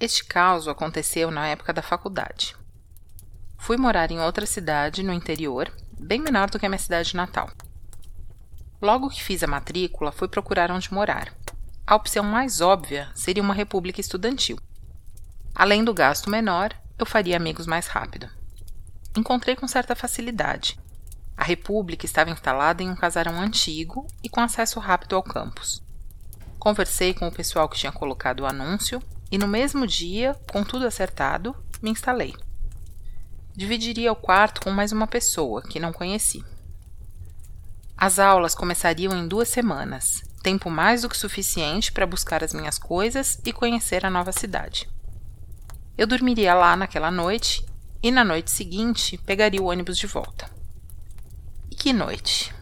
Este caos aconteceu na época da faculdade. Fui morar em outra cidade, no interior, bem menor do que a minha cidade natal. Logo que fiz a matrícula, fui procurar onde morar. A opção mais óbvia seria uma república estudantil. Além do gasto menor, eu faria amigos mais rápido. Encontrei com certa facilidade. A república estava instalada em um casarão antigo e com acesso rápido ao campus. Conversei com o pessoal que tinha colocado o anúncio e no mesmo dia, com tudo acertado, me instalei. Dividiria o quarto com mais uma pessoa que não conheci. As aulas começariam em duas semanas, tempo mais do que suficiente para buscar as minhas coisas e conhecer a nova cidade. Eu dormiria lá naquela noite e na noite seguinte pegaria o ônibus de volta. E que noite!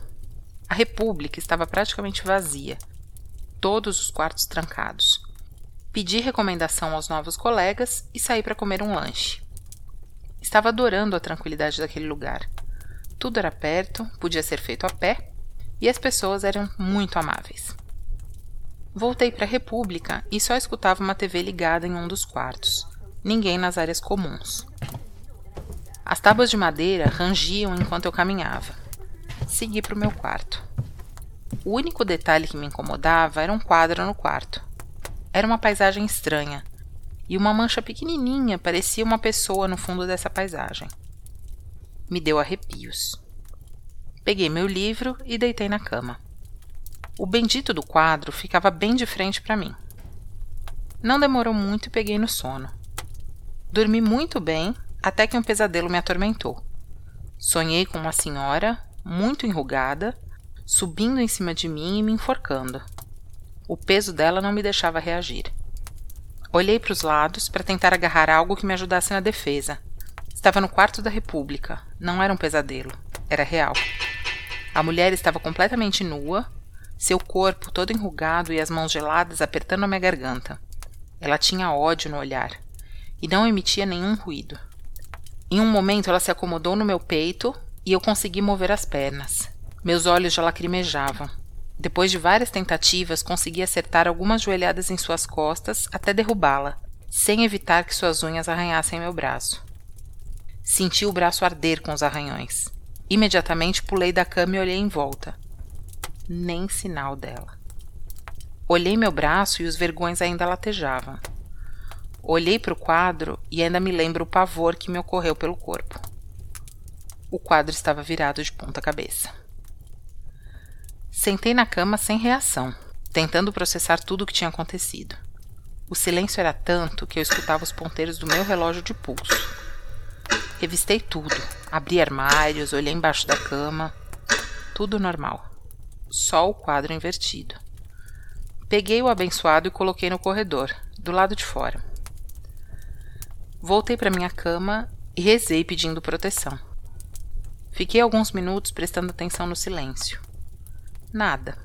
A República estava praticamente vazia, todos os quartos trancados pedi recomendação aos novos colegas e saí para comer um lanche. Estava adorando a tranquilidade daquele lugar. Tudo era perto, podia ser feito a pé e as pessoas eram muito amáveis. Voltei para a República e só escutava uma TV ligada em um dos quartos, ninguém nas áreas comuns. As tábuas de madeira rangiam enquanto eu caminhava. Segui para o meu quarto. O único detalhe que me incomodava era um quadro no quarto. Era uma paisagem estranha, e uma mancha pequenininha parecia uma pessoa no fundo dessa paisagem. Me deu arrepios. Peguei meu livro e deitei na cama. O bendito do quadro ficava bem de frente para mim. Não demorou muito e peguei no sono. Dormi muito bem até que um pesadelo me atormentou. Sonhei com uma senhora, muito enrugada, subindo em cima de mim e me enforcando. O peso dela não me deixava reagir. Olhei para os lados para tentar agarrar algo que me ajudasse na defesa. Estava no quarto da República. Não era um pesadelo. Era real. A mulher estava completamente nua, seu corpo todo enrugado e as mãos geladas apertando a minha garganta. Ela tinha ódio no olhar e não emitia nenhum ruído. Em um momento ela se acomodou no meu peito e eu consegui mover as pernas. Meus olhos já lacrimejavam. Depois de várias tentativas, consegui acertar algumas joelhadas em suas costas até derrubá-la, sem evitar que suas unhas arranhassem meu braço. Senti o braço arder com os arranhões. Imediatamente pulei da cama e olhei em volta. Nem sinal dela. Olhei meu braço e os vergões ainda latejavam. Olhei para o quadro e ainda me lembro o pavor que me ocorreu pelo corpo. O quadro estava virado de ponta cabeça. Sentei na cama sem reação, tentando processar tudo o que tinha acontecido. O silêncio era tanto que eu escutava os ponteiros do meu relógio de pulso. Revistei tudo, abri armários, olhei embaixo da cama. Tudo normal. Só o quadro invertido. Peguei o abençoado e coloquei no corredor, do lado de fora. Voltei para minha cama e rezei pedindo proteção. Fiquei alguns minutos prestando atenção no silêncio. Nada.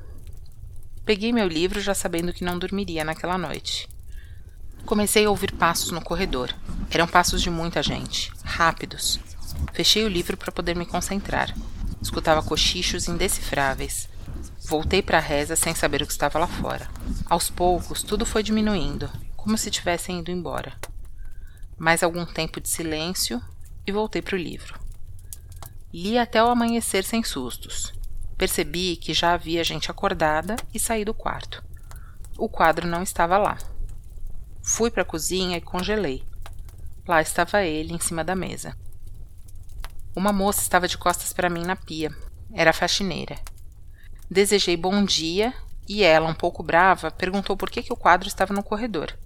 Peguei meu livro já sabendo que não dormiria naquela noite. Comecei a ouvir passos no corredor. Eram passos de muita gente, rápidos. Fechei o livro para poder me concentrar. Escutava cochichos indecifráveis. Voltei para a reza sem saber o que estava lá fora. Aos poucos, tudo foi diminuindo, como se tivessem ido embora. Mais algum tempo de silêncio e voltei para o livro. Li até o amanhecer sem sustos. Percebi que já havia gente acordada e saí do quarto. O quadro não estava lá. Fui para a cozinha e congelei. Lá estava ele, em cima da mesa. Uma moça estava de costas para mim na pia, Era faxineira. Desejei bom dia e ela, um pouco brava, perguntou por que, que o quadro estava no corredor.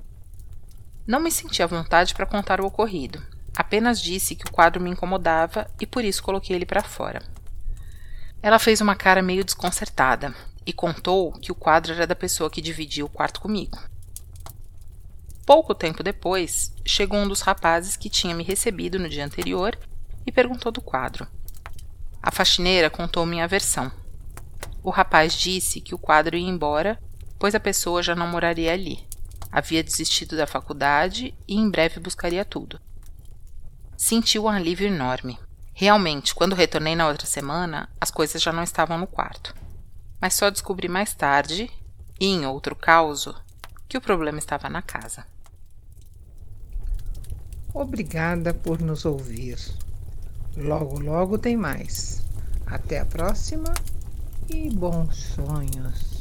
Não me senti à vontade para contar o ocorrido. Apenas disse que o quadro me incomodava e por isso coloquei ele para fora. Ela fez uma cara meio desconcertada e contou que o quadro era da pessoa que dividia o quarto comigo. Pouco tempo depois, chegou um dos rapazes que tinha me recebido no dia anterior e perguntou do quadro. A faxineira contou minha versão. O rapaz disse que o quadro ia embora, pois a pessoa já não moraria ali. Havia desistido da faculdade e em breve buscaria tudo. Senti um alívio enorme. Realmente, quando retornei na outra semana, as coisas já não estavam no quarto. Mas só descobri mais tarde, e em outro caso, que o problema estava na casa. Obrigada por nos ouvir. Logo, logo tem mais. Até a próxima e bons sonhos.